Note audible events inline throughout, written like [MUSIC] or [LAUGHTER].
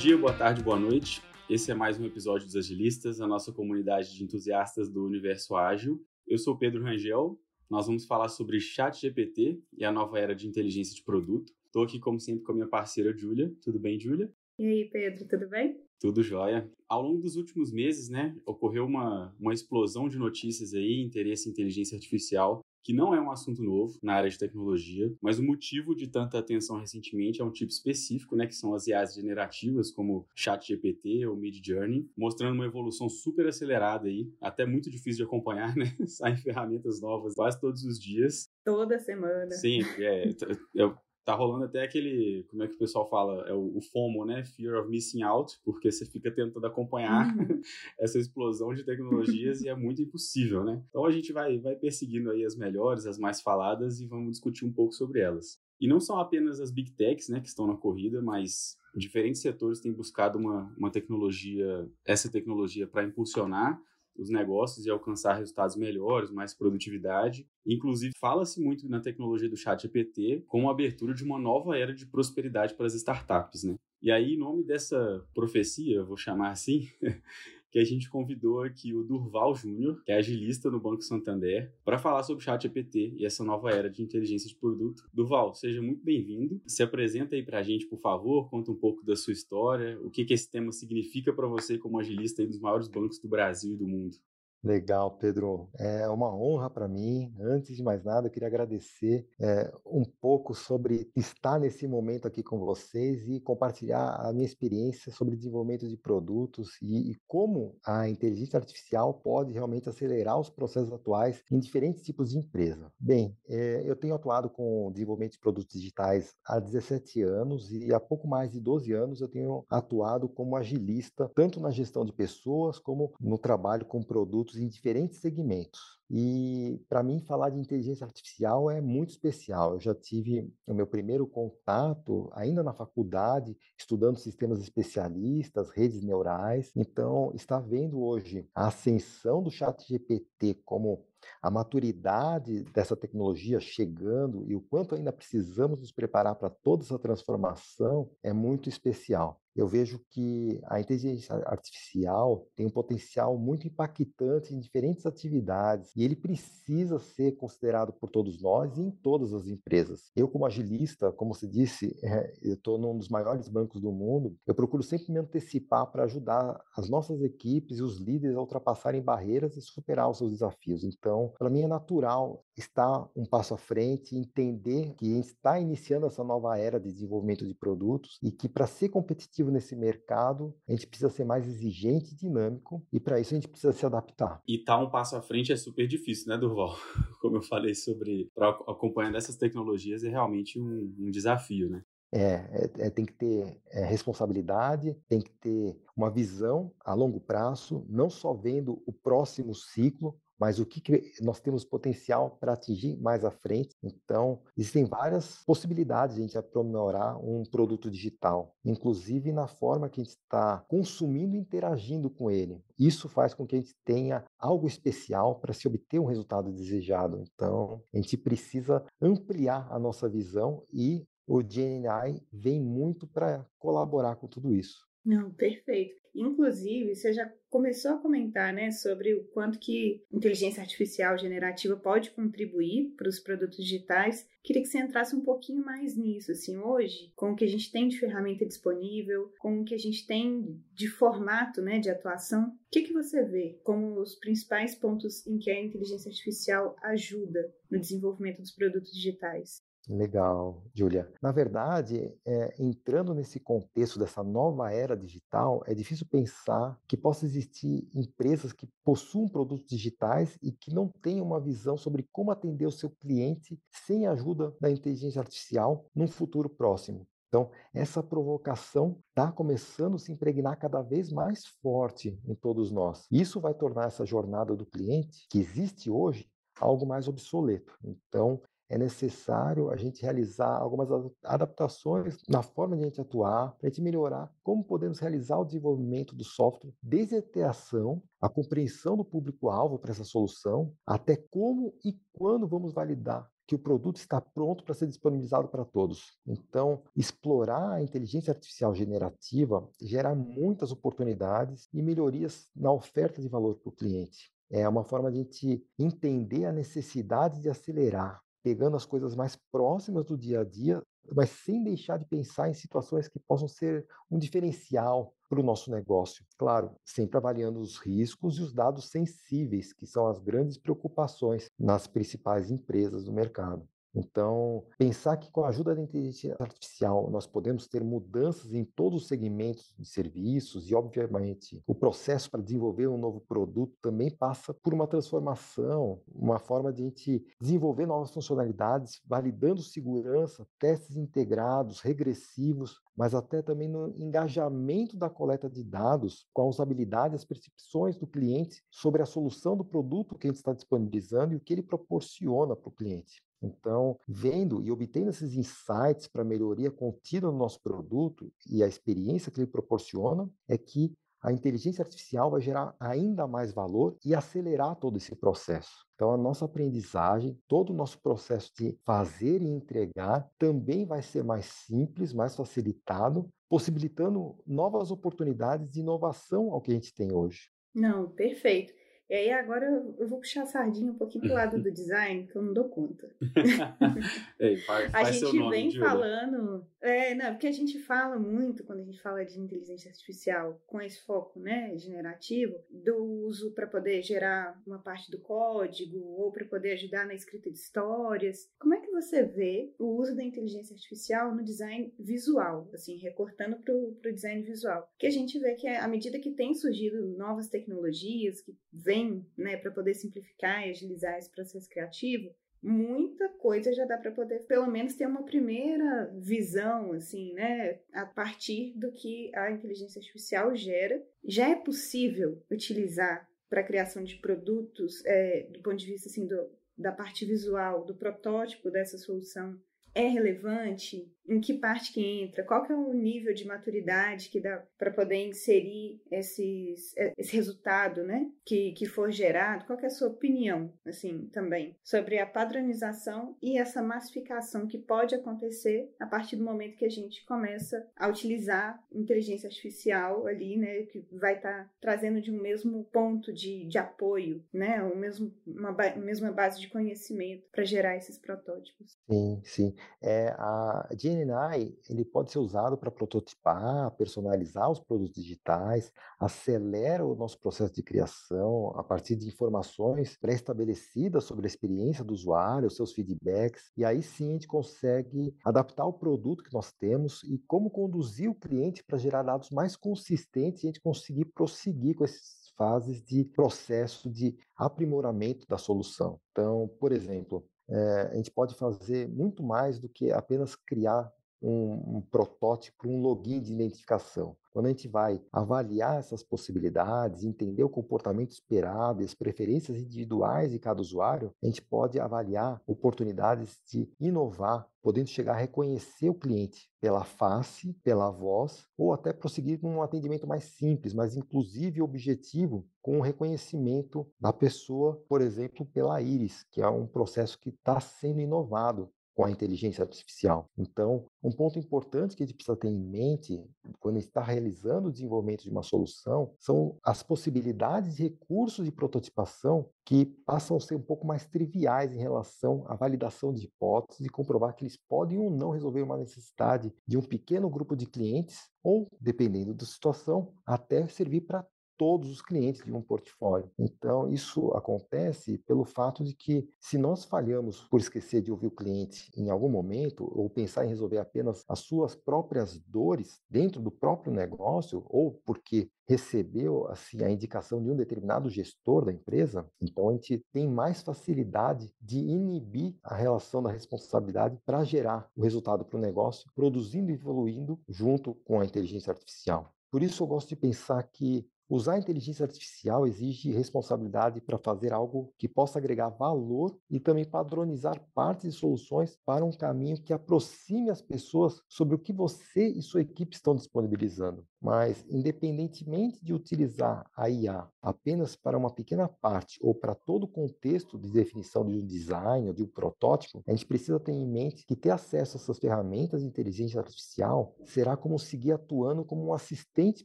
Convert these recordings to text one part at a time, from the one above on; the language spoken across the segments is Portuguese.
dia, boa tarde, boa noite. Esse é mais um episódio dos Agilistas, a nossa comunidade de entusiastas do universo ágil. Eu sou Pedro Rangel. Nós vamos falar sobre Chat GPT e a nova era de inteligência de produto. Estou aqui, como sempre, com a minha parceira Júlia. Tudo bem, Júlia? E aí, Pedro, tudo bem? Tudo jóia. Ao longo dos últimos meses, né, ocorreu uma, uma explosão de notícias aí, interesse em inteligência artificial, que não é um assunto novo na área de tecnologia, mas o motivo de tanta atenção recentemente é um tipo específico, né, que são as IAs generativas, como ChatGPT ou Midjourney, mostrando uma evolução super acelerada aí, até muito difícil de acompanhar, [LAUGHS] né? Saem ferramentas novas quase todos os dias. Toda semana. Sim, é, eu tá rolando até aquele, como é que o pessoal fala, é o, o FOMO, né? Fear of Missing Out, porque você fica tentando acompanhar uhum. [LAUGHS] essa explosão de tecnologias e é muito impossível, né? Então a gente vai, vai perseguindo aí as melhores, as mais faladas e vamos discutir um pouco sobre elas. E não são apenas as big techs, né, que estão na corrida, mas diferentes setores têm buscado uma, uma tecnologia, essa tecnologia para impulsionar os negócios e alcançar resultados melhores, mais produtividade. Inclusive, fala-se muito na tecnologia do chat GPT como a abertura de uma nova era de prosperidade para as startups, né? E aí, em nome dessa profecia, vou chamar assim, [LAUGHS] que a gente convidou aqui o Durval Júnior, que é agilista no Banco Santander, para falar sobre o chat e essa nova era de inteligência de produto. Durval, seja muito bem-vindo. Se apresenta aí para a gente, por favor, conta um pouco da sua história, o que, que esse tema significa para você como agilista dos maiores bancos do Brasil e do mundo. Legal, Pedro. É uma honra para mim. Antes de mais nada, eu queria agradecer é, um pouco sobre estar nesse momento aqui com vocês e compartilhar a minha experiência sobre desenvolvimento de produtos e, e como a inteligência artificial pode realmente acelerar os processos atuais em diferentes tipos de empresa. Bem, é, eu tenho atuado com desenvolvimento de produtos digitais há 17 anos e há pouco mais de 12 anos eu tenho atuado como agilista, tanto na gestão de pessoas como no trabalho com produtos produtos em diferentes segmentos. E para mim falar de inteligência artificial é muito especial. Eu já tive o meu primeiro contato ainda na faculdade, estudando sistemas especialistas, redes neurais. Então, está vendo hoje a ascensão do Chat GPT como a maturidade dessa tecnologia chegando e o quanto ainda precisamos nos preparar para toda essa transformação é muito especial. Eu vejo que a inteligência artificial tem um potencial muito impactante em diferentes atividades e ele precisa ser considerado por todos nós e em todas as empresas. Eu, como agilista, como você disse, é, eu estou num dos maiores bancos do mundo, eu procuro sempre me antecipar para ajudar as nossas equipes e os líderes a ultrapassarem barreiras e superar os seus desafios. Então, para mim é natural estar um passo à frente, entender que a gente está iniciando essa nova era de desenvolvimento de produtos e que para ser competitivo nesse mercado, a gente precisa ser mais exigente e dinâmico e para isso a gente precisa se adaptar. E estar tá um passo à frente é super difícil, né, Durval? [LAUGHS] Como eu falei sobre para acompanhar essas tecnologias é realmente um, um desafio, né? É, é, é, tem que ter é, responsabilidade, tem que ter uma visão a longo prazo, não só vendo o próximo ciclo, mas o que, que nós temos potencial para atingir mais à frente. Então, existem várias possibilidades de a gente aprimorar um produto digital, inclusive na forma que a gente está consumindo e interagindo com ele. Isso faz com que a gente tenha algo especial para se obter um resultado desejado. Então, a gente precisa ampliar a nossa visão e o GNI vem muito para colaborar com tudo isso. Não, perfeito. Inclusive, você já começou a comentar, né, sobre o quanto que inteligência artificial generativa pode contribuir para os produtos digitais. Queria que você entrasse um pouquinho mais nisso, assim, hoje, com o que a gente tem de ferramenta disponível, com o que a gente tem de formato, né, de atuação. O que, que você vê como os principais pontos em que a inteligência artificial ajuda no desenvolvimento dos produtos digitais? Legal, Julia. Na verdade, é, entrando nesse contexto dessa nova era digital, é difícil pensar que possa existir empresas que possuam produtos digitais e que não tenham uma visão sobre como atender o seu cliente sem a ajuda da inteligência artificial num futuro próximo. Então, essa provocação está começando a se impregnar cada vez mais forte em todos nós. Isso vai tornar essa jornada do cliente, que existe hoje, algo mais obsoleto. Então, é necessário a gente realizar algumas adaptações na forma de a gente atuar, para a gente melhorar como podemos realizar o desenvolvimento do software, desde a interação, a compreensão do público-alvo para essa solução, até como e quando vamos validar que o produto está pronto para ser disponibilizado para todos. Então, explorar a inteligência artificial generativa gera muitas oportunidades e melhorias na oferta de valor para o cliente. É uma forma de a gente entender a necessidade de acelerar, pegando as coisas mais próximas do dia a dia, mas sem deixar de pensar em situações que possam ser um diferencial para o nosso negócio. Claro, sempre avaliando os riscos e os dados sensíveis, que são as grandes preocupações nas principais empresas do mercado. Então, pensar que com a ajuda da inteligência artificial nós podemos ter mudanças em todos os segmentos de serviços e, obviamente, o processo para desenvolver um novo produto também passa por uma transformação, uma forma de a gente desenvolver novas funcionalidades, validando segurança, testes integrados, regressivos, mas até também no engajamento da coleta de dados com a usabilidade, as percepções do cliente sobre a solução do produto que a gente está disponibilizando e o que ele proporciona para o cliente. Então, vendo e obtendo esses insights para melhoria contínua no nosso produto e a experiência que ele proporciona, é que a inteligência artificial vai gerar ainda mais valor e acelerar todo esse processo. Então, a nossa aprendizagem, todo o nosso processo de fazer e entregar também vai ser mais simples, mais facilitado, possibilitando novas oportunidades de inovação ao que a gente tem hoje. Não, perfeito. E aí agora eu vou puxar a sardinha um pouquinho pro lado [LAUGHS] do design, que eu não dou conta. [LAUGHS] Ei, faz, a gente vem falando. É, não, porque a gente fala muito quando a gente fala de inteligência artificial com esse foco, né, generativo, do uso para poder gerar uma parte do código ou para poder ajudar na escrita de histórias. Como é que você vê o uso da inteligência artificial no design visual, assim, recortando para o design visual? Que a gente vê que à medida que tem surgido novas tecnologias que vêm tem, né, para poder simplificar e agilizar esse processo criativo, muita coisa já dá para poder, pelo menos, ter uma primeira visão, assim, né, a partir do que a inteligência artificial gera. Já é possível utilizar para a criação de produtos, é, do ponto de vista, assim, do, da parte visual, do protótipo dessa solução, é relevante? Em que parte que entra? Qual que é o nível de maturidade que dá para poder inserir esses, é, esse resultado, né? Que, que for gerado? Qual que é a sua opinião, assim, também, sobre a padronização e essa massificação que pode acontecer a partir do momento que a gente começa a utilizar inteligência artificial ali, né? Que vai estar tá trazendo de um mesmo ponto de, de apoio, né? O mesmo, uma, ba mesma base de conhecimento para gerar esses protótipos. Sim, sim. É, a GNI ele pode ser usado para prototipar, personalizar os produtos digitais, acelera o nosso processo de criação a partir de informações pré-estabelecidas sobre a experiência do usuário, seus feedbacks, e aí sim a gente consegue adaptar o produto que nós temos e como conduzir o cliente para gerar dados mais consistentes e a gente conseguir prosseguir com essas fases de processo de aprimoramento da solução. Então, por exemplo, é, a gente pode fazer muito mais do que apenas criar um, um, protótipo, um login de identificação. Quando a gente vai avaliar essas possibilidades, entender o comportamento esperado as preferências individuais de cada usuário, a gente pode avaliar oportunidades de inovar, podendo chegar a reconhecer o cliente pela face, pela voz, ou até prosseguir com um atendimento mais simples, mais inclusivo e objetivo, com o reconhecimento da pessoa, por exemplo, pela íris, que é um processo que está sendo inovado com a inteligência artificial. Então, um ponto importante que a gente precisa ter em mente quando está realizando o desenvolvimento de uma solução são as possibilidades de recursos de prototipação que passam a ser um pouco mais triviais em relação à validação de hipóteses e comprovar que eles podem ou não resolver uma necessidade de um pequeno grupo de clientes ou, dependendo da situação, até servir para todos os clientes de um portfólio. Então, isso acontece pelo fato de que, se nós falhamos por esquecer de ouvir o cliente em algum momento, ou pensar em resolver apenas as suas próprias dores dentro do próprio negócio, ou porque recebeu assim a indicação de um determinado gestor da empresa, então a gente tem mais facilidade de inibir a relação da responsabilidade para gerar o resultado para o negócio, produzindo e evoluindo junto com a inteligência artificial. Por isso eu gosto de pensar que Usar a inteligência artificial exige responsabilidade para fazer algo que possa agregar valor e também padronizar partes e soluções para um caminho que aproxime as pessoas sobre o que você e sua equipe estão disponibilizando. Mas, independentemente de utilizar a IA apenas para uma pequena parte ou para todo o contexto de definição de um design ou de um protótipo, a gente precisa ter em mente que ter acesso a essas ferramentas de inteligência artificial será como seguir atuando como um assistente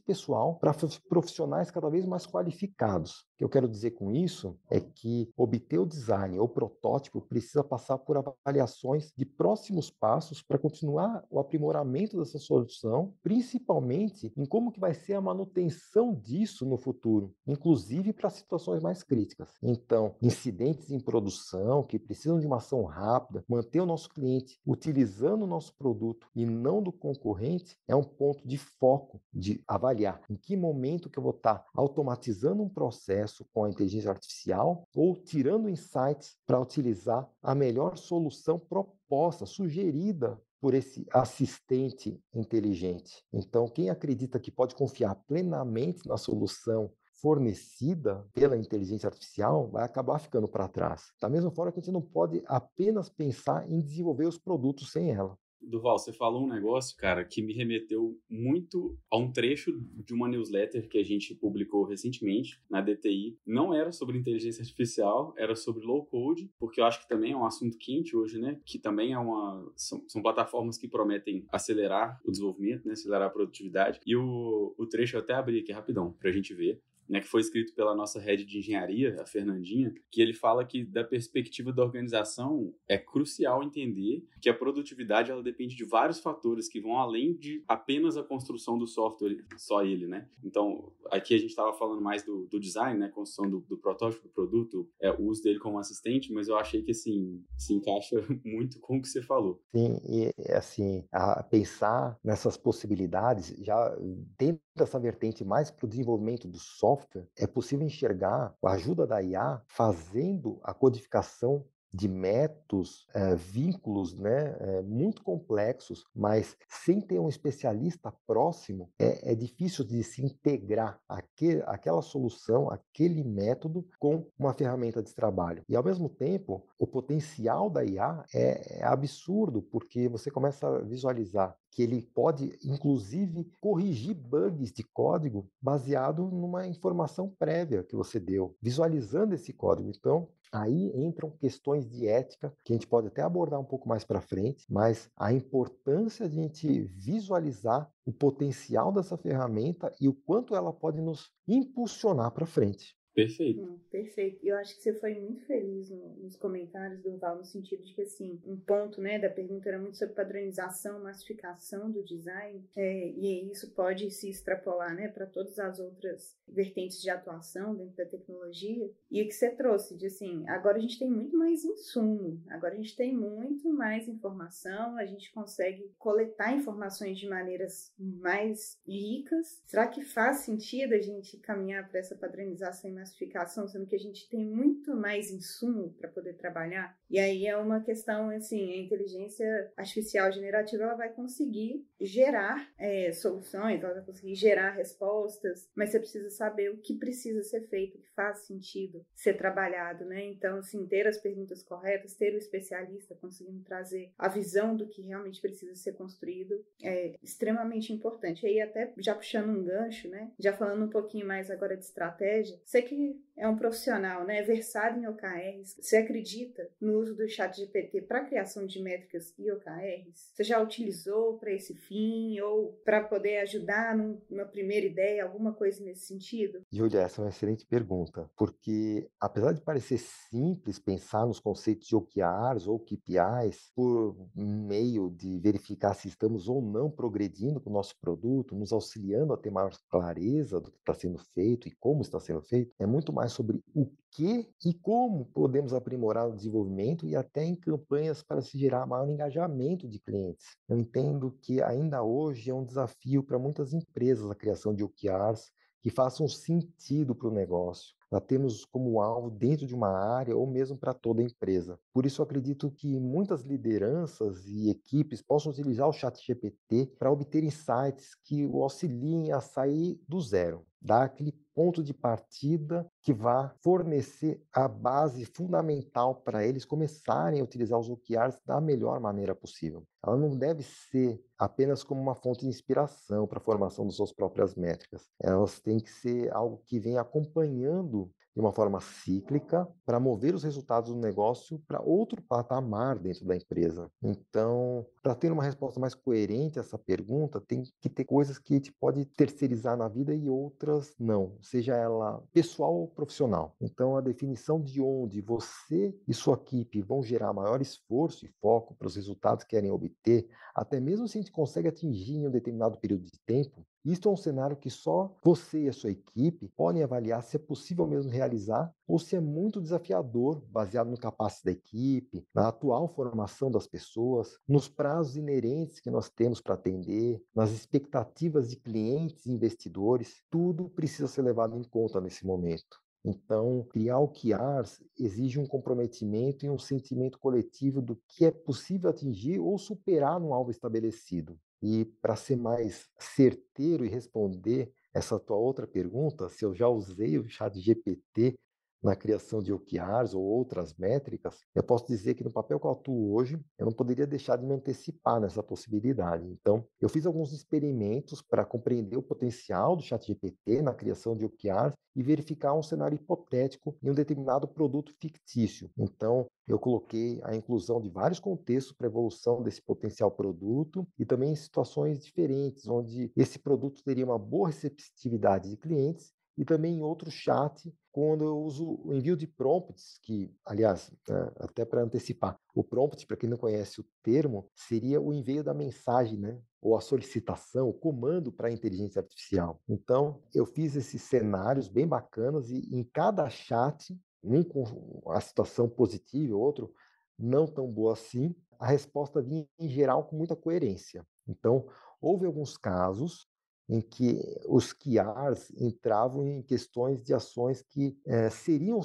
pessoal para profissionais cada vez mais qualificados. O que eu quero dizer com isso é que obter o design ou protótipo precisa passar por avaliações de próximos passos para continuar o aprimoramento dessa solução, principalmente em como que vai ser a manutenção disso no futuro, inclusive para situações mais críticas. Então, incidentes em produção que precisam de uma ação rápida, manter o nosso cliente utilizando o nosso produto e não do concorrente é um ponto de foco de avaliar em que momento que eu vou estar automatizando um processo com a inteligência artificial ou tirando insights para utilizar a melhor solução proposta, sugerida por esse assistente inteligente. Então, quem acredita que pode confiar plenamente na solução fornecida pela inteligência artificial vai acabar ficando para trás. Da mesma forma que a gente não pode apenas pensar em desenvolver os produtos sem ela. Duval, você falou um negócio, cara, que me remeteu muito a um trecho de uma newsletter que a gente publicou recentemente na DTI. Não era sobre inteligência artificial, era sobre low code, porque eu acho que também é um assunto quente hoje, né? Que também é uma. São, são plataformas que prometem acelerar o desenvolvimento, né? Acelerar a produtividade. E o, o trecho eu até abri aqui rapidão pra gente ver né, que foi escrito pela nossa head de engenharia, a Fernandinha, que ele fala que da perspectiva da organização é crucial entender que a produtividade ela depende de vários fatores que vão além de apenas a construção do software, só ele, né? Então, aqui a gente estava falando mais do, do, design, né, construção do, do protótipo do produto, é, o uso dele como assistente, mas eu achei que assim se encaixa [LAUGHS] muito com o que você falou. Sim, e assim, a pensar nessas possibilidades já dentro dessa vertente mais para o desenvolvimento do software, é possível enxergar a ajuda da IA fazendo a codificação de métodos, é, vínculos né, é, muito complexos, mas sem ter um especialista próximo, é, é difícil de se integrar aquele, aquela solução, aquele método com uma ferramenta de trabalho. E, ao mesmo tempo, o potencial da IA é, é absurdo, porque você começa a visualizar que ele pode, inclusive, corrigir bugs de código baseado numa informação prévia que você deu, visualizando esse código. Então, aí entram questões de ética que a gente pode até abordar um pouco mais para frente, mas a importância de a gente visualizar o potencial dessa ferramenta e o quanto ela pode nos impulsionar para frente. Perfeito. Hum, perfeito. Eu acho que você foi muito feliz no, nos comentários do Val, no sentido de que, assim, um ponto, né, da pergunta era muito sobre padronização, massificação do design, é, e isso pode se extrapolar, né, para todas as outras vertentes de atuação dentro da tecnologia. E o que você trouxe de, assim, agora a gente tem muito mais insumo, agora a gente tem muito mais informação, a gente consegue coletar informações de maneiras mais ricas. Será que faz sentido a gente caminhar para essa padronização e massificação, sendo que a gente tem muito mais insumo para poder trabalhar. E aí é uma questão, assim, a inteligência artificial generativa ela vai conseguir gerar é, soluções, ela vai conseguir gerar respostas, mas você precisa saber o que precisa ser feito, o que faz sentido ser trabalhado, né? Então, assim, ter as perguntas corretas, ter o especialista conseguindo trazer a visão do que realmente precisa ser construído é extremamente importante. E aí, até já puxando um gancho, né? Já falando um pouquinho mais agora de estratégia, você que que é um profissional, né, versado em OKRs, você acredita no uso do chat GPT para criação de métricas e OKRs? Você já utilizou para esse fim ou para poder ajudar numa primeira ideia, alguma coisa nesse sentido? Júlia, essa é uma excelente pergunta, porque apesar de parecer simples pensar nos conceitos de OKRs ou KPIs por meio de verificar se estamos ou não progredindo com o nosso produto, nos auxiliando a ter maior clareza do que está sendo feito e como está sendo feito, é muito mais sobre o que e como podemos aprimorar o desenvolvimento e até em campanhas para se gerar maior engajamento de clientes. Eu entendo que ainda hoje é um desafio para muitas empresas a criação de OKRs que façam sentido para o negócio, para termos como alvo dentro de uma área ou mesmo para toda a empresa. Por isso, acredito que muitas lideranças e equipes possam utilizar o chat GPT para obter insights que o auxiliem a sair do zero dar aquele ponto de partida que vá fornecer a base fundamental para eles começarem a utilizar os OKRs da melhor maneira possível. Ela não deve ser apenas como uma fonte de inspiração para a formação das suas próprias métricas. Elas têm que ser algo que vem acompanhando de uma forma cíclica para mover os resultados do negócio para outro patamar dentro da empresa. Então, para ter uma resposta mais coerente a essa pergunta, tem que ter coisas que a gente pode terceirizar na vida e outras não, seja ela pessoal ou profissional. Então, a definição de onde você e sua equipe vão gerar maior esforço e foco para os resultados que querem obter, até mesmo se a gente consegue atingir em um determinado período de tempo, isto é um cenário que só você e a sua equipe podem avaliar se é possível mesmo realizar ou se é muito desafiador, baseado no capacete da equipe, na atual formação das pessoas, nos prazos inerentes que nós temos para atender, nas expectativas de clientes e investidores. Tudo precisa ser levado em conta nesse momento. Então, criar o QRs exige um comprometimento e um sentimento coletivo do que é possível atingir ou superar no alvo estabelecido. E para ser mais certeiro e responder essa tua outra pergunta, se eu já usei o chat GPT na criação de OKRs ou outras métricas, eu posso dizer que no papel que eu atuo hoje, eu não poderia deixar de me antecipar nessa possibilidade. Então, eu fiz alguns experimentos para compreender o potencial do ChatGPT na criação de OKRs e verificar um cenário hipotético em um determinado produto fictício. Então, eu coloquei a inclusão de vários contextos para evolução desse potencial produto e também em situações diferentes, onde esse produto teria uma boa receptividade de clientes e também em outro chat quando eu uso o envio de prompts, que, aliás, é, até para antecipar, o prompt, para quem não conhece o termo, seria o envio da mensagem, né? ou a solicitação, o comando para a inteligência artificial. Então, eu fiz esses cenários bem bacanas e em cada chat, um com a situação positiva, outro não tão boa assim, a resposta vinha em geral com muita coerência. Então, houve alguns casos em que os QRs entravam em questões de ações que é, seriam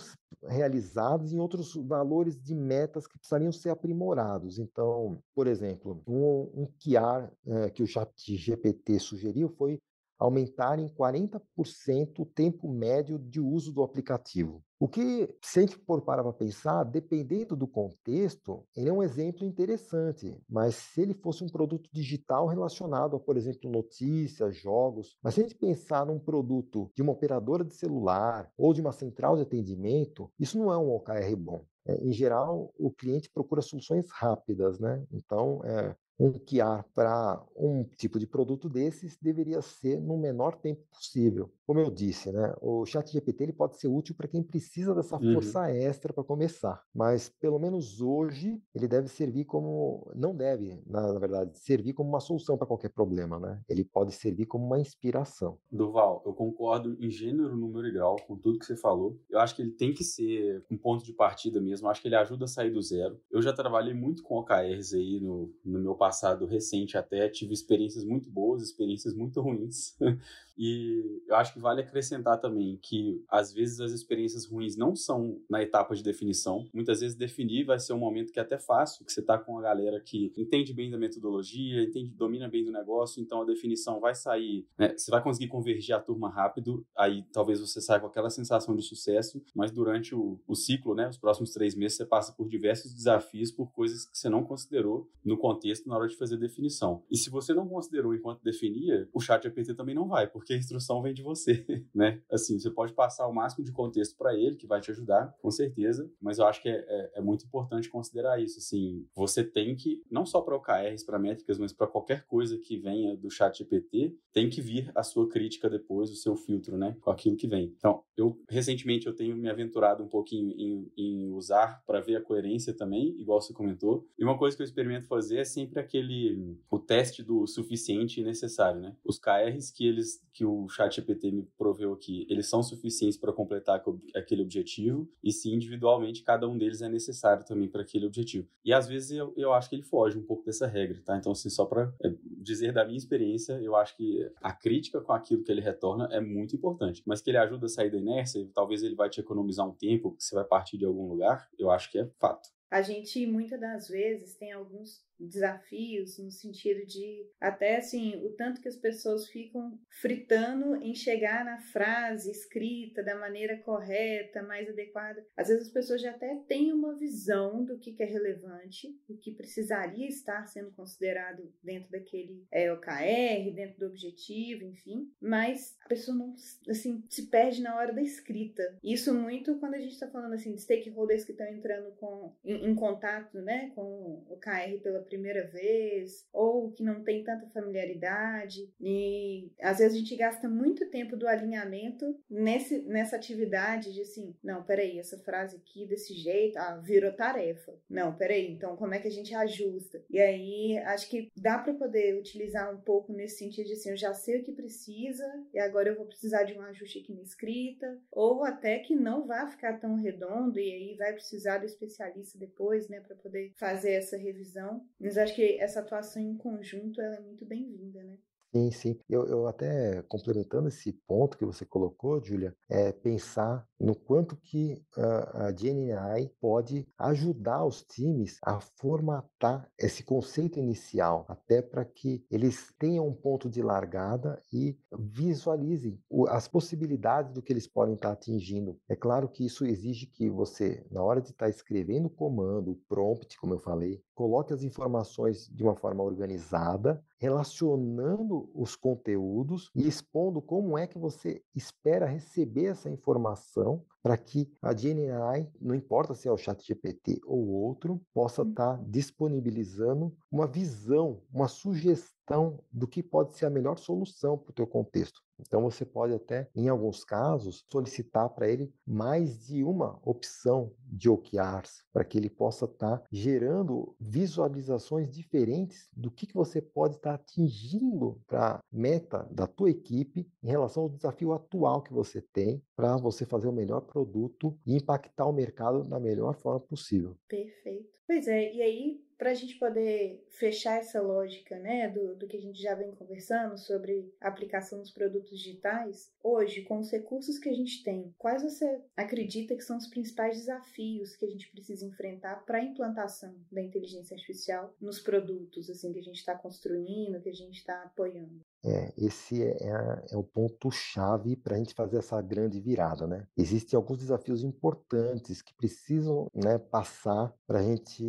realizadas em outros valores de metas que precisariam ser aprimorados. Então, por exemplo, um, um QR é, que o ChatGPT sugeriu foi aumentar em 40% o tempo médio de uso do aplicativo. O que, se a gente for parar para pensar, dependendo do contexto, ele é um exemplo interessante, mas se ele fosse um produto digital relacionado a, por exemplo, notícias, jogos, mas se a gente pensar num produto de uma operadora de celular ou de uma central de atendimento, isso não é um OKR bom. É, em geral, o cliente procura soluções rápidas, né? Então, é, um QR para um tipo de produto desses deveria ser no menor tempo possível. Como eu disse, né, o chat GPT ele pode ser útil para quem precisa dessa uhum. força uhum. extra para começar, mas pelo menos hoje ele deve servir como, não deve, na, na verdade, servir como uma solução para qualquer problema, né? Ele pode servir como uma inspiração. Duval, eu concordo em gênero, número e grau com tudo que você falou. Eu acho que ele tem que ser um ponto de partida mesmo, eu acho que ele ajuda a sair do zero. Eu já trabalhei muito com OKRs aí no, no meu passado passado recente até tive experiências muito boas, experiências muito ruins. [LAUGHS] e eu acho que vale acrescentar também que às vezes as experiências ruins não são na etapa de definição. Muitas vezes definir vai ser um momento que é até fácil, que você está com a galera que entende bem da metodologia, entende, domina bem do negócio, então a definição vai sair, né? Você vai conseguir convergir a turma rápido, aí talvez você saia com aquela sensação de sucesso, mas durante o, o ciclo, né, os próximos três meses, você passa por diversos desafios, por coisas que você não considerou no contexto, na hora de fazer definição. E se você não considerou enquanto definia, o chat GPT também não vai, porque a instrução vem de você, [LAUGHS] né? Assim, você pode passar o máximo de contexto para ele, que vai te ajudar, com certeza, mas eu acho que é, é, é muito importante considerar isso, assim, você tem que, não só para OKRs, para métricas, mas para qualquer coisa que venha do chat GPT, tem que vir a sua crítica depois, o seu filtro, né, com aquilo que vem. Então, eu, recentemente, eu tenho me aventurado um pouquinho em, em usar para ver a coerência também, igual você comentou, e uma coisa que eu experimento fazer é sempre aquele o teste do suficiente e necessário, né? Os KRs que eles que o ChatGPT me proveu aqui, eles são suficientes para completar aquele objetivo e se individualmente cada um deles é necessário também para aquele objetivo. E às vezes eu, eu acho que ele foge um pouco dessa regra, tá? Então assim, só para é, dizer da minha experiência, eu acho que a crítica com aquilo que ele retorna é muito importante, mas que ele ajuda a sair da inércia, talvez ele vai te economizar um tempo, que você vai partir de algum lugar, eu acho que é fato. a gente muitas das vezes tem alguns desafios no sentido de até assim o tanto que as pessoas ficam fritando em chegar na frase escrita da maneira correta, mais adequada. Às vezes as pessoas já até têm uma visão do que, é relevante, o que precisaria estar sendo considerado dentro daquele é, OKR, dentro do objetivo, enfim, mas a pessoa não assim se perde na hora da escrita. Isso muito quando a gente está falando assim de stakeholders que estão entrando com em, em contato, né, com o OKR pela primeira vez, ou que não tem tanta familiaridade. E às vezes a gente gasta muito tempo do alinhamento nesse, nessa atividade de assim, não, peraí, essa frase aqui desse jeito, ah, virou tarefa. Não, peraí, então como é que a gente ajusta? E aí acho que dá para poder utilizar um pouco nesse sentido de assim, eu já sei o que precisa e agora eu vou precisar de um ajuste aqui na escrita, ou até que não vá ficar tão redondo e aí vai precisar do especialista depois, né, para poder fazer essa revisão. Mas acho que essa atuação em conjunto ela é muito bem-vinda, né? Sim, sim. Eu, eu até complementando esse ponto que você colocou, Julia, é pensar no quanto que a, a GNI pode ajudar os times a formatar esse conceito inicial, até para que eles tenham um ponto de largada e visualizem as possibilidades do que eles podem estar atingindo. É claro que isso exige que você, na hora de estar escrevendo o comando, o prompt, como eu falei, coloque as informações de uma forma organizada, relacionando os conteúdos e expondo como é que você espera receber essa informação para que a GNI, não importa se é o ChatGPT ou outro, possa estar tá disponibilizando uma visão, uma sugestão do que pode ser a melhor solução para o teu contexto. Então você pode até, em alguns casos, solicitar para ele mais de uma opção de OKRs, para que ele possa estar tá gerando visualizações diferentes do que, que você pode estar tá atingindo para a meta da tua equipe em relação ao desafio atual que você tem para você fazer o melhor produto e impactar o mercado da melhor forma possível. Perfeito. Pois é, e aí para a gente poder fechar essa lógica né, do, do que a gente já vem conversando sobre aplicação dos produtos digitais, hoje, com os recursos que a gente tem, quais você acredita que são os principais desafios que a gente precisa enfrentar para a implantação da inteligência artificial nos produtos assim que a gente está construindo, que a gente está apoiando? É, esse é, é, é o ponto-chave para a gente fazer essa grande virada, né? Existem alguns desafios importantes que precisam né, passar para a gente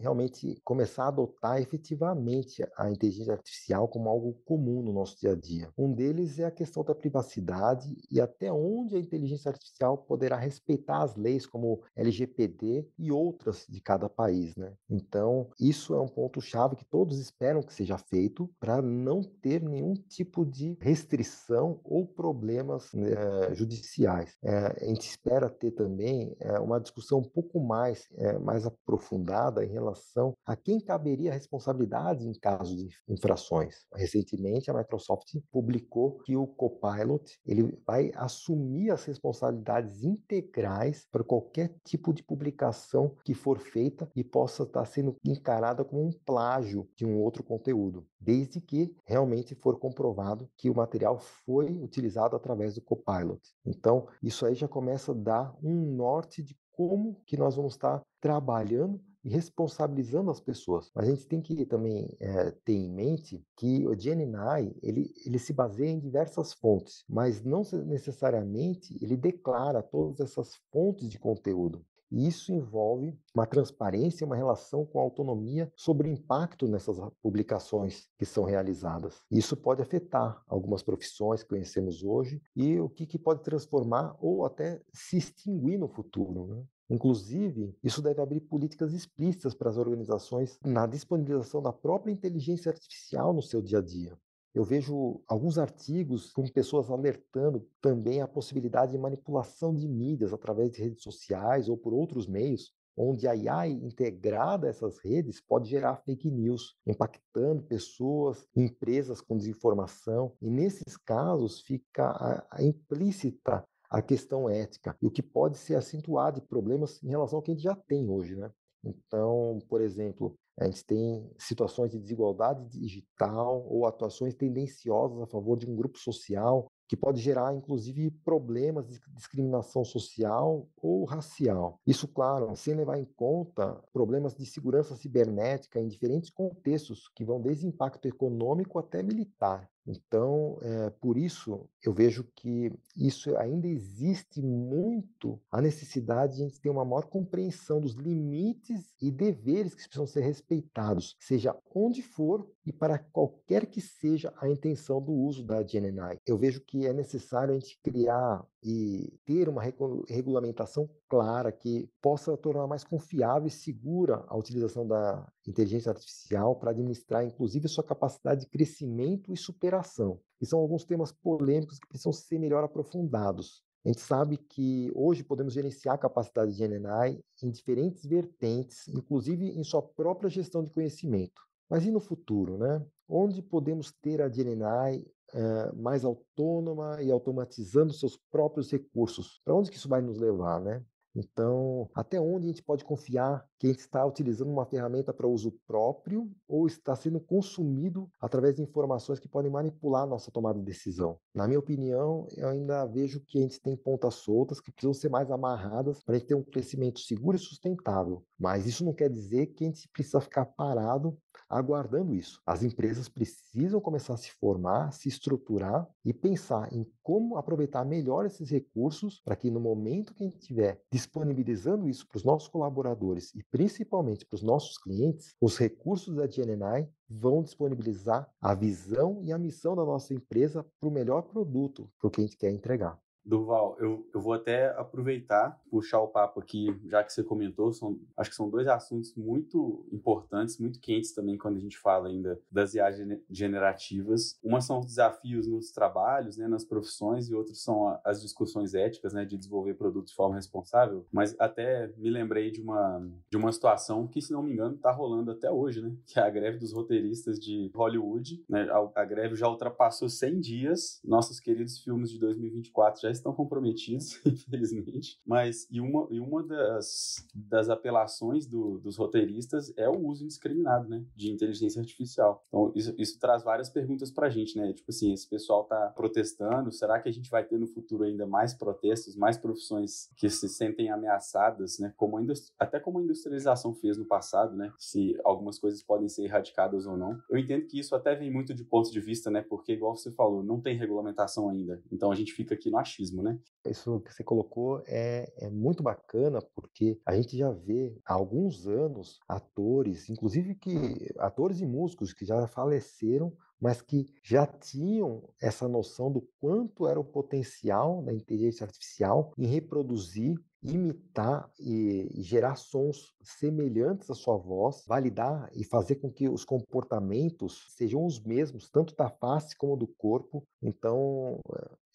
realmente começar a adotar efetivamente a inteligência artificial como algo comum no nosso dia a dia. Um deles é a questão da privacidade e até onde a inteligência artificial poderá respeitar as leis como LGPD e outras de cada país, né? Então, isso é um ponto-chave que todos esperam que seja feito para não ter nenhum tipo de restrição ou problemas é, judiciais. É, a gente espera ter também é, uma discussão um pouco mais, mais aprofundada em relação a quem caberia a responsabilidade em caso de infrações. Recentemente, a Microsoft publicou que o Copilot ele vai assumir as responsabilidades integrais para qualquer tipo de publicação que for feita e possa estar sendo encarada como um plágio de um outro conteúdo, desde que realmente for comprovado que o material foi utilizado através do Copilot. Então, isso aí já começa a dar um norte de como que nós vamos estar trabalhando e responsabilizando as pessoas. A gente tem que também é, ter em mente que o GNI ele, ele se baseia em diversas fontes, mas não necessariamente ele declara todas essas fontes de conteúdo. E isso envolve uma transparência, uma relação com a autonomia sobre o impacto nessas publicações que são realizadas. Isso pode afetar algumas profissões que conhecemos hoje e o que, que pode transformar ou até se extinguir no futuro. Né? Inclusive, isso deve abrir políticas explícitas para as organizações na disponibilização da própria inteligência artificial no seu dia a dia. Eu vejo alguns artigos com pessoas alertando também a possibilidade de manipulação de mídias através de redes sociais ou por outros meios, onde a AI integrada a essas redes pode gerar fake news, impactando pessoas, empresas com desinformação. E nesses casos fica a, a implícita a questão ética e o que pode ser acentuado de problemas em relação ao que a gente já tem hoje, né? Então, por exemplo, a gente tem situações de desigualdade digital ou atuações tendenciosas a favor de um grupo social que pode gerar, inclusive, problemas de discriminação social ou racial. Isso, claro, sem levar em conta problemas de segurança cibernética em diferentes contextos, que vão desde impacto econômico até militar. Então, é, por isso, eu vejo que isso ainda existe muito a necessidade de a gente ter uma maior compreensão dos limites e deveres que precisam ser respeitados, seja onde for e para qualquer que seja a intenção do uso da GNI. Eu vejo que é necessário a gente criar e ter uma regulamentação clara que possa tornar mais confiável e segura a utilização da inteligência artificial para administrar, inclusive, sua capacidade de crescimento e superação. E são alguns temas polêmicos que precisam ser melhor aprofundados. A gente sabe que hoje podemos gerenciar a capacidade de GNI em diferentes vertentes, inclusive em sua própria gestão de conhecimento. Mas e no futuro, né? Onde podemos ter a GNI é, mais autônoma e automatizando seus próprios recursos. Para onde que isso vai nos levar, né? Então, até onde a gente pode confiar que a gente está utilizando uma ferramenta para uso próprio ou está sendo consumido através de informações que podem manipular nossa tomada de decisão? Na minha opinião, eu ainda vejo que a gente tem pontas soltas que precisam ser mais amarradas para a gente ter um crescimento seguro e sustentável. Mas isso não quer dizer que a gente precisa ficar parado aguardando isso. As empresas precisam começar a se formar, se estruturar e pensar em como aproveitar melhor esses recursos para que no momento que a gente estiver disponibilizando isso para os nossos colaboradores e principalmente para os nossos clientes, os recursos da GNI vão disponibilizar a visão e a missão da nossa empresa para o melhor produto, para o que a gente quer entregar. Durval, eu, eu vou até aproveitar, puxar o papo aqui, já que você comentou, são, acho que são dois assuntos muito importantes, muito quentes também quando a gente fala ainda das IA generativas. Uma são os desafios nos trabalhos, né, nas profissões, e outros são as discussões éticas, né, de desenvolver produtos de forma responsável. Mas até me lembrei de uma, de uma situação que, se não me engano, está rolando até hoje, né, que é a greve dos roteiristas de Hollywood. Né, a, a greve já ultrapassou 100 dias, nossos queridos filmes de 2024 já estão comprometidos, [LAUGHS] infelizmente. Mas, e uma, e uma das, das apelações do, dos roteiristas é o uso indiscriminado, né, de inteligência artificial. Então, isso, isso traz várias perguntas pra gente, né? Tipo assim, esse pessoal tá protestando, será que a gente vai ter no futuro ainda mais protestos, mais profissões que se sentem ameaçadas, né? Como até como a industrialização fez no passado, né? Se algumas coisas podem ser erradicadas ou não. Eu entendo que isso até vem muito de ponto de vista, né? Porque, igual você falou, não tem regulamentação ainda. Então, a gente fica aqui no achismo né? Isso que você colocou é, é muito bacana porque a gente já vê há alguns anos atores, inclusive que atores e músicos que já faleceram mas que já tinham essa noção do quanto era o potencial da inteligência artificial em reproduzir, imitar e, gerar sons semelhantes à sua voz, validar e fazer com que os comportamentos sejam os mesmos, tanto da face como do corpo. Então,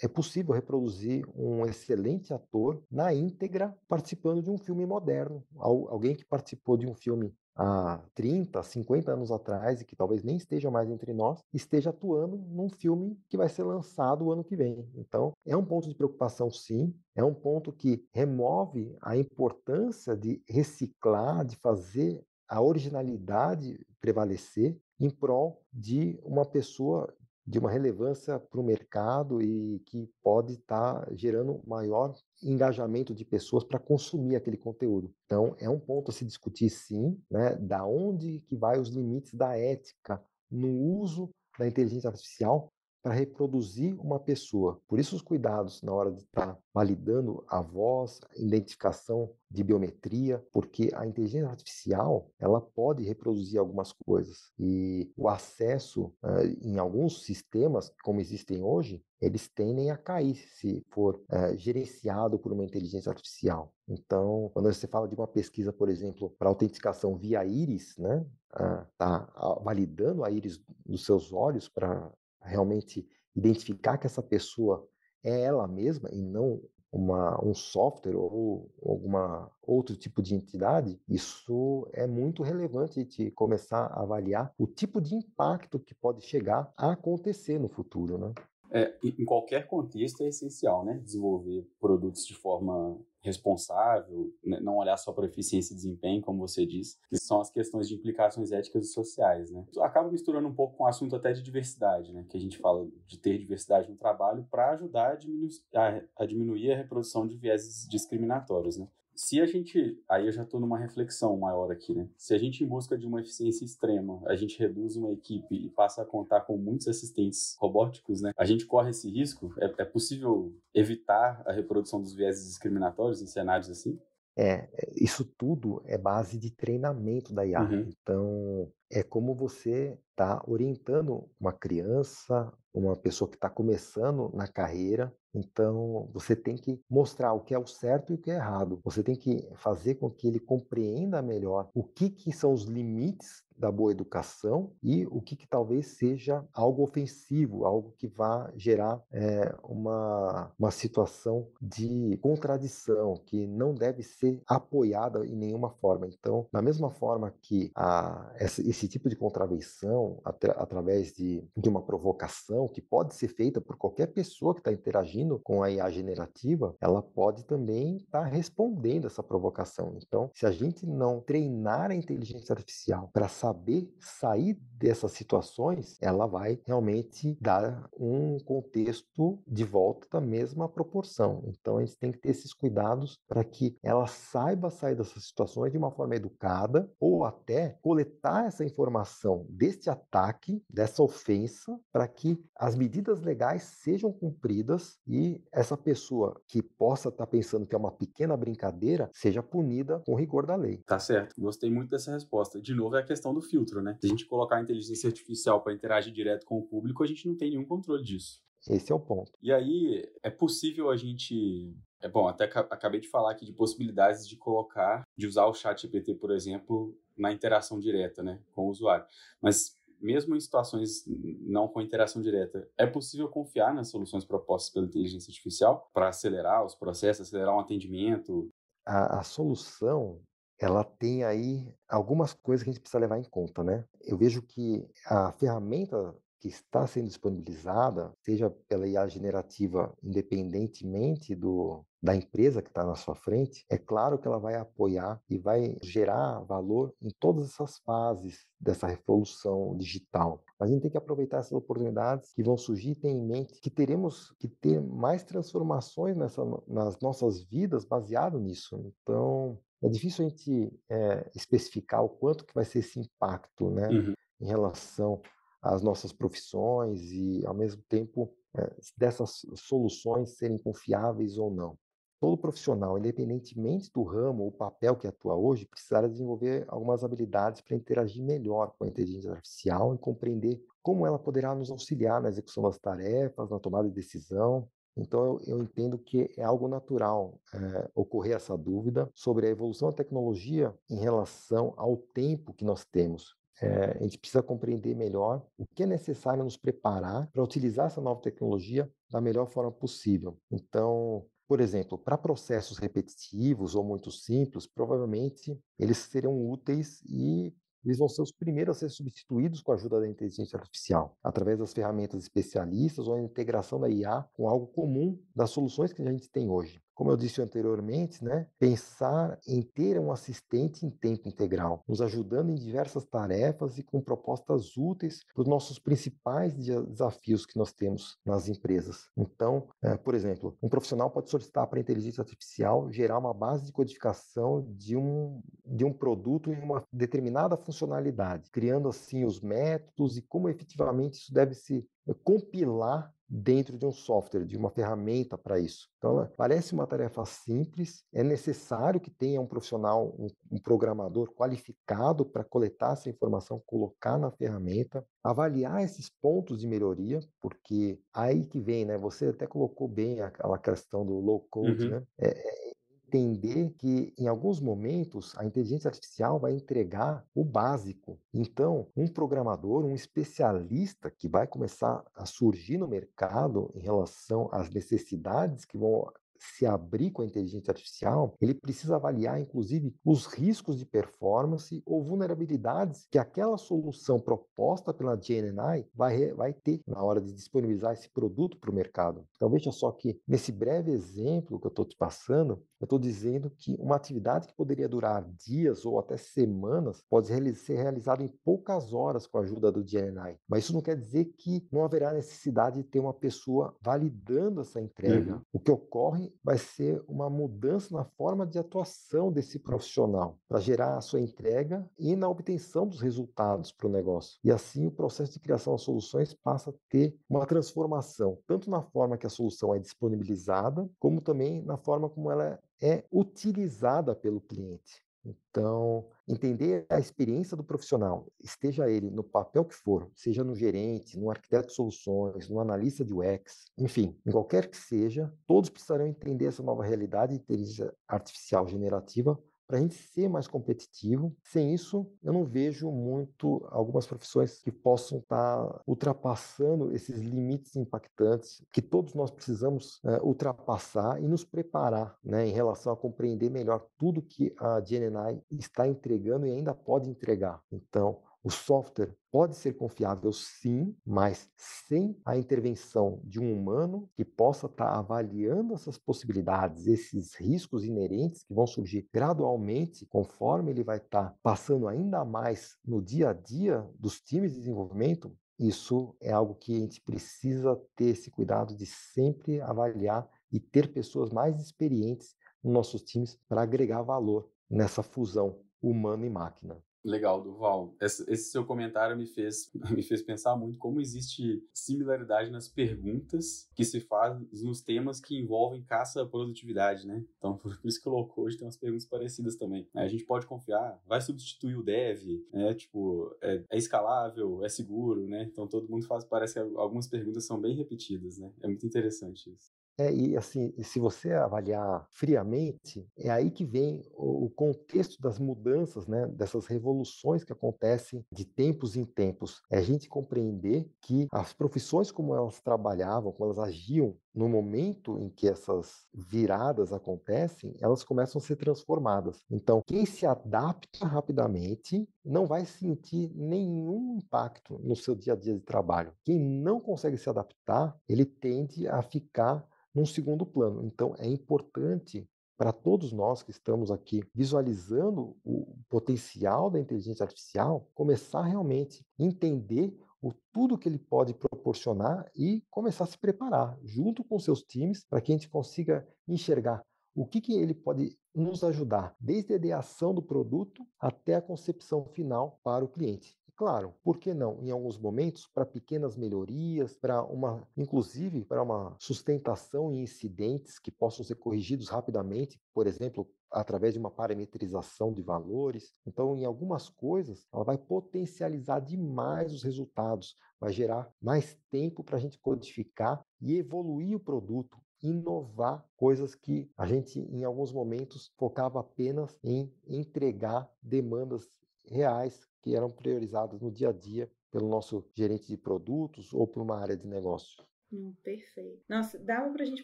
é possível reproduzir um excelente ator na íntegra participando de um filme moderno. Alguém que participou de um filme há 30, 50 anos atrás e que talvez nem esteja mais entre nós, esteja atuando num filme que vai ser lançado o ano que vem. Então, é um ponto de preocupação, sim, é um ponto que remove a importância de reciclar, de fazer a originalidade prevalecer em prol de uma pessoa de uma relevância para o mercado e que pode estar tá gerando maior engajamento de pessoas para consumir aquele conteúdo. Então, é um ponto a se discutir sim, né, da onde que vai os limites da ética no uso da inteligência artificial para reproduzir uma pessoa. Por isso os cuidados na hora de estar tá validando a voz, identificação de biometria, porque a inteligência artificial ela pode reproduzir algumas coisas e o acesso uh, em alguns sistemas como existem hoje eles tendem a cair se for uh, gerenciado por uma inteligência artificial. Então, quando você fala de uma pesquisa, por exemplo, para autenticação via íris, né, uh, validando a íris dos seus olhos para realmente identificar que essa pessoa é ela mesma e não uma, um software ou alguma outro tipo de entidade, isso é muito relevante de começar a avaliar o tipo de impacto que pode chegar a acontecer no futuro, né? É, em qualquer contexto é essencial, né? Desenvolver produtos de forma responsável, né? não olhar só para eficiência e desempenho, como você disse, que são as questões de implicações éticas e sociais, né? Acaba misturando um pouco com o assunto até de diversidade, né? Que a gente fala de ter diversidade no trabalho para ajudar a, diminu a, a, diminuir a reprodução de vieses discriminatórios, né? Se a gente, aí eu já estou numa reflexão maior aqui, né? Se a gente em busca de uma eficiência extrema, a gente reduz uma equipe e passa a contar com muitos assistentes robóticos, né? A gente corre esse risco? É, é possível evitar a reprodução dos vieses discriminatórios em cenários assim? É, isso tudo é base de treinamento da IA. Uhum. Então, é como você está orientando uma criança, uma pessoa que está começando na carreira. Então, você tem que mostrar o que é o certo e o que é errado. Você tem que fazer com que ele compreenda melhor o que, que são os limites da boa educação e o que, que talvez seja algo ofensivo, algo que vá gerar é, uma, uma situação de contradição que não deve ser apoiada em nenhuma forma. Então, da mesma forma que a, esse, esse tipo de contravenção, atra, através de, de uma provocação, que pode ser feita por qualquer pessoa que está interagindo com a IA generativa, ela pode também estar tá respondendo essa provocação. Então, se a gente não treinar a inteligência artificial para saber sair dessas situações, ela vai realmente dar um contexto de volta da mesma proporção. Então, a gente tem que ter esses cuidados para que ela saiba sair dessas situações de uma forma educada ou até coletar essa informação deste ataque, dessa ofensa, para que as medidas legais sejam cumpridas e essa pessoa que possa estar tá pensando que é uma pequena brincadeira seja punida com rigor da lei. Tá certo. Gostei muito dessa resposta. De novo, é a questão do filtro, né? Se a gente colocar a inteligência artificial para interagir direto com o público, a gente não tem nenhum controle disso. Esse é o ponto. E aí, é possível a gente. É bom, até acabei de falar aqui de possibilidades de colocar, de usar o chat GPT, por exemplo, na interação direta, né, com o usuário. Mas mesmo em situações não com interação direta, é possível confiar nas soluções propostas pela inteligência artificial para acelerar os processos, acelerar um atendimento? A, a, solução, ela tem aí algumas coisas que a gente precisa levar em conta, né? Eu vejo que a ferramenta que está sendo disponibilizada, seja pela IA generativa, independentemente do, da empresa que está na sua frente, é claro que ela vai apoiar e vai gerar valor em todas essas fases dessa revolução digital. Mas a gente tem que aproveitar essas oportunidades que vão surgir e ter em mente que teremos que ter mais transformações nessa, nas nossas vidas baseado nisso. Então, é difícil a gente é, especificar o quanto que vai ser esse impacto, né, uhum. em relação as nossas profissões e, ao mesmo tempo, é, dessas soluções serem confiáveis ou não. Todo profissional, independentemente do ramo ou papel que atua hoje, precisará desenvolver algumas habilidades para interagir melhor com a inteligência artificial e compreender como ela poderá nos auxiliar na execução das tarefas, na tomada de decisão. Então, eu, eu entendo que é algo natural é, ocorrer essa dúvida sobre a evolução da tecnologia em relação ao tempo que nós temos. É, a gente precisa compreender melhor o que é necessário nos preparar para utilizar essa nova tecnologia da melhor forma possível. Então, por exemplo, para processos repetitivos ou muito simples, provavelmente eles serão úteis e eles vão ser os primeiros a ser substituídos com a ajuda da inteligência artificial, através das ferramentas especialistas ou a integração da IA com algo comum das soluções que a gente tem hoje como eu disse anteriormente, né, pensar em ter um assistente em tempo integral, nos ajudando em diversas tarefas e com propostas úteis para os nossos principais desafios que nós temos nas empresas. Então, é, por exemplo, um profissional pode solicitar para a inteligência artificial gerar uma base de codificação de um, de um produto em uma determinada funcionalidade, criando assim os métodos e como efetivamente isso deve se compilar dentro de um software, de uma ferramenta para isso. Então, parece uma tarefa simples, é necessário que tenha um profissional, um, um programador qualificado para coletar essa informação, colocar na ferramenta, avaliar esses pontos de melhoria, porque aí que vem, né? Você até colocou bem aquela questão do low code, uhum. né? É, é entender que, em alguns momentos, a inteligência artificial vai entregar o básico. Então, um programador, um especialista que vai começar a surgir no mercado em relação às necessidades que vão se abrir com a inteligência artificial, ele precisa avaliar, inclusive, os riscos de performance ou vulnerabilidades que aquela solução proposta pela GNI vai, vai ter na hora de disponibilizar esse produto para o mercado. Então, veja só que nesse breve exemplo que eu estou te passando, eu estou dizendo que uma atividade que poderia durar dias ou até semanas pode ser realizada em poucas horas com a ajuda do GNI. Mas isso não quer dizer que não haverá necessidade de ter uma pessoa validando essa entrega. Uhum. O que ocorre vai ser uma mudança na forma de atuação desse profissional para gerar a sua entrega e na obtenção dos resultados para o negócio. E assim o processo de criação de soluções passa a ter uma transformação, tanto na forma que a solução é disponibilizada, como também na forma como ela é utilizada pelo cliente. Então, entender a experiência do profissional, esteja ele no papel que for, seja no gerente, no arquiteto de soluções, no analista de UX, enfim, em qualquer que seja, todos precisarão entender essa nova realidade de inteligência artificial generativa para a gente ser mais competitivo. Sem isso, eu não vejo muito algumas profissões que possam estar tá ultrapassando esses limites impactantes que todos nós precisamos é, ultrapassar e nos preparar né, em relação a compreender melhor tudo que a GNI está entregando e ainda pode entregar. Então, o software pode ser confiável sim, mas sem a intervenção de um humano que possa estar tá avaliando essas possibilidades, esses riscos inerentes que vão surgir gradualmente conforme ele vai estar tá passando ainda mais no dia a dia dos times de desenvolvimento. Isso é algo que a gente precisa ter esse cuidado de sempre avaliar e ter pessoas mais experientes nos nossos times para agregar valor nessa fusão humano e máquina. Legal, Duval. Esse, seu comentário me fez, [LAUGHS] me fez pensar muito como existe similaridade nas perguntas que se faz nos temas que envolvem caça à produtividade, né? Então, [LAUGHS] por isso que Low Code tem umas perguntas parecidas também. A gente pode confiar, vai substituir o dev, né? Tipo, é, é escalável, é seguro, né? Então, todo mundo faz, parece que algumas perguntas são bem repetidas, né? É muito interessante isso. É, e assim, se você avaliar friamente, é aí que vem o, contexto das mudanças, né, dessas revoluções que acontecem de tempos em tempos. É a gente compreender que as profissões como elas trabalhavam, como elas agiam no momento em que essas viradas acontecem, elas começam a ser transformadas. Então, quem se adapta rapidamente não vai sentir nenhum impacto no seu dia a dia de trabalho. Quem não consegue se adaptar, ele tende a ficar num segundo plano. Então, é importante para todos nós que estamos aqui visualizando o potencial da inteligência artificial, começar realmente a entender o tudo que ele pode proporcionar e começar a se preparar junto com seus times para que a gente consiga enxergar o que, que ele pode nos ajudar, desde a ideação do produto até a concepção final para o cliente. Claro, por que não? Em alguns momentos, para pequenas melhorias, para uma, inclusive para uma sustentação em incidentes que possam ser corrigidos rapidamente, por exemplo, através de uma parametrização de valores. Então, em algumas coisas, ela vai potencializar demais os resultados, vai gerar mais tempo para a gente codificar e evoluir o produto, inovar coisas que a gente, em alguns momentos, focava apenas em entregar demandas reais que eram priorizadas no dia a dia pelo nosso gerente de produtos ou por uma área de negócio. Hum, perfeito. Nossa, dava para a gente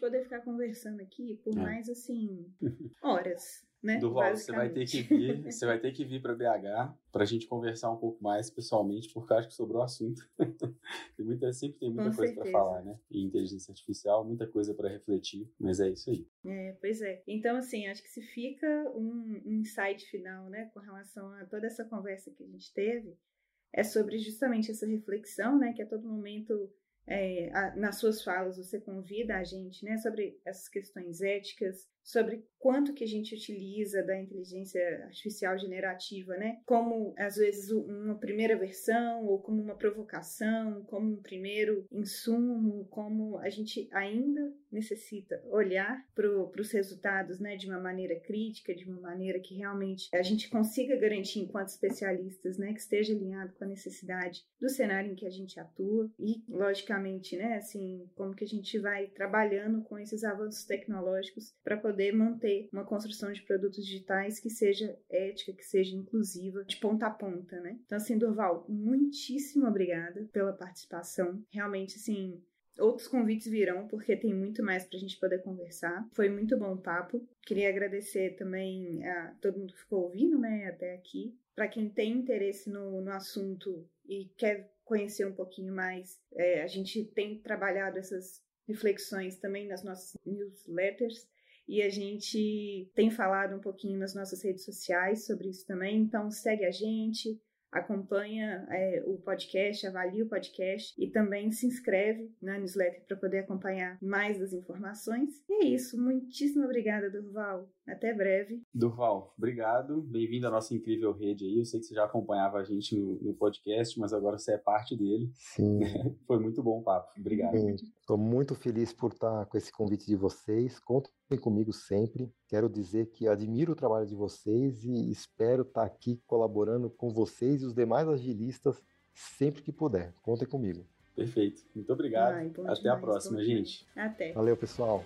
poder ficar conversando aqui por é. mais assim horas, né? Duval, [LAUGHS] você vai ter que vir, você vai ter que vir para BH para a gente conversar um pouco mais pessoalmente, porque acho que sobrou assunto. [LAUGHS] tem muita, sempre tem muita Com coisa para falar, né? E inteligência artificial, muita coisa para refletir, mas é isso aí. É, pois é. Então, assim, acho que se fica um, um insight final, né, com relação a toda essa conversa que a gente teve, é sobre justamente essa reflexão, né, que a todo momento é, a, nas suas falas você convida a gente né, sobre essas questões éticas, sobre quanto que a gente utiliza da inteligência artificial generativa, né? Como às vezes uma primeira versão ou como uma provocação, como um primeiro insumo, como a gente ainda necessita olhar para os resultados, né, de uma maneira crítica, de uma maneira que realmente a gente consiga garantir enquanto especialistas, né, que esteja alinhado com a necessidade do cenário em que a gente atua. E, logicamente, né, assim, como que a gente vai trabalhando com esses avanços tecnológicos para poder manter uma construção de produtos digitais que seja ética, que seja inclusiva, de ponta a ponta, né? Então, assim, Durval, muitíssimo obrigada pela participação. Realmente, assim, Outros convites virão, porque tem muito mais para a gente poder conversar. Foi muito bom o papo. Queria agradecer também a todo mundo que ficou ouvindo, né, até aqui. Para quem tem interesse no, no assunto e quer conhecer um pouquinho mais, é, a gente tem trabalhado essas reflexões também nas nossas newsletters e a gente tem falado um pouquinho nas nossas redes sociais sobre isso também. Então segue a gente, acompanha é, o podcast, avalia o podcast e também se inscreve na newsletter para poder acompanhar mais das informações. E é isso. Muitíssimo obrigada, Durval. Até breve. Durval, obrigado. Bem-vindo à nossa incrível rede aí. Eu sei que você já acompanhava a gente no, no podcast, mas agora você é parte dele. Sim. [LAUGHS] Foi muito bom o papo. Obrigado. Estou muito feliz por estar com esse convite de vocês. Contem comigo sempre. Quero dizer que admiro o trabalho de vocês e espero estar aqui colaborando com vocês e os demais agilistas sempre que puder. Contem comigo. Perfeito. Muito obrigado. Ai, Até demais, a próxima, gente. Até. Valeu, pessoal.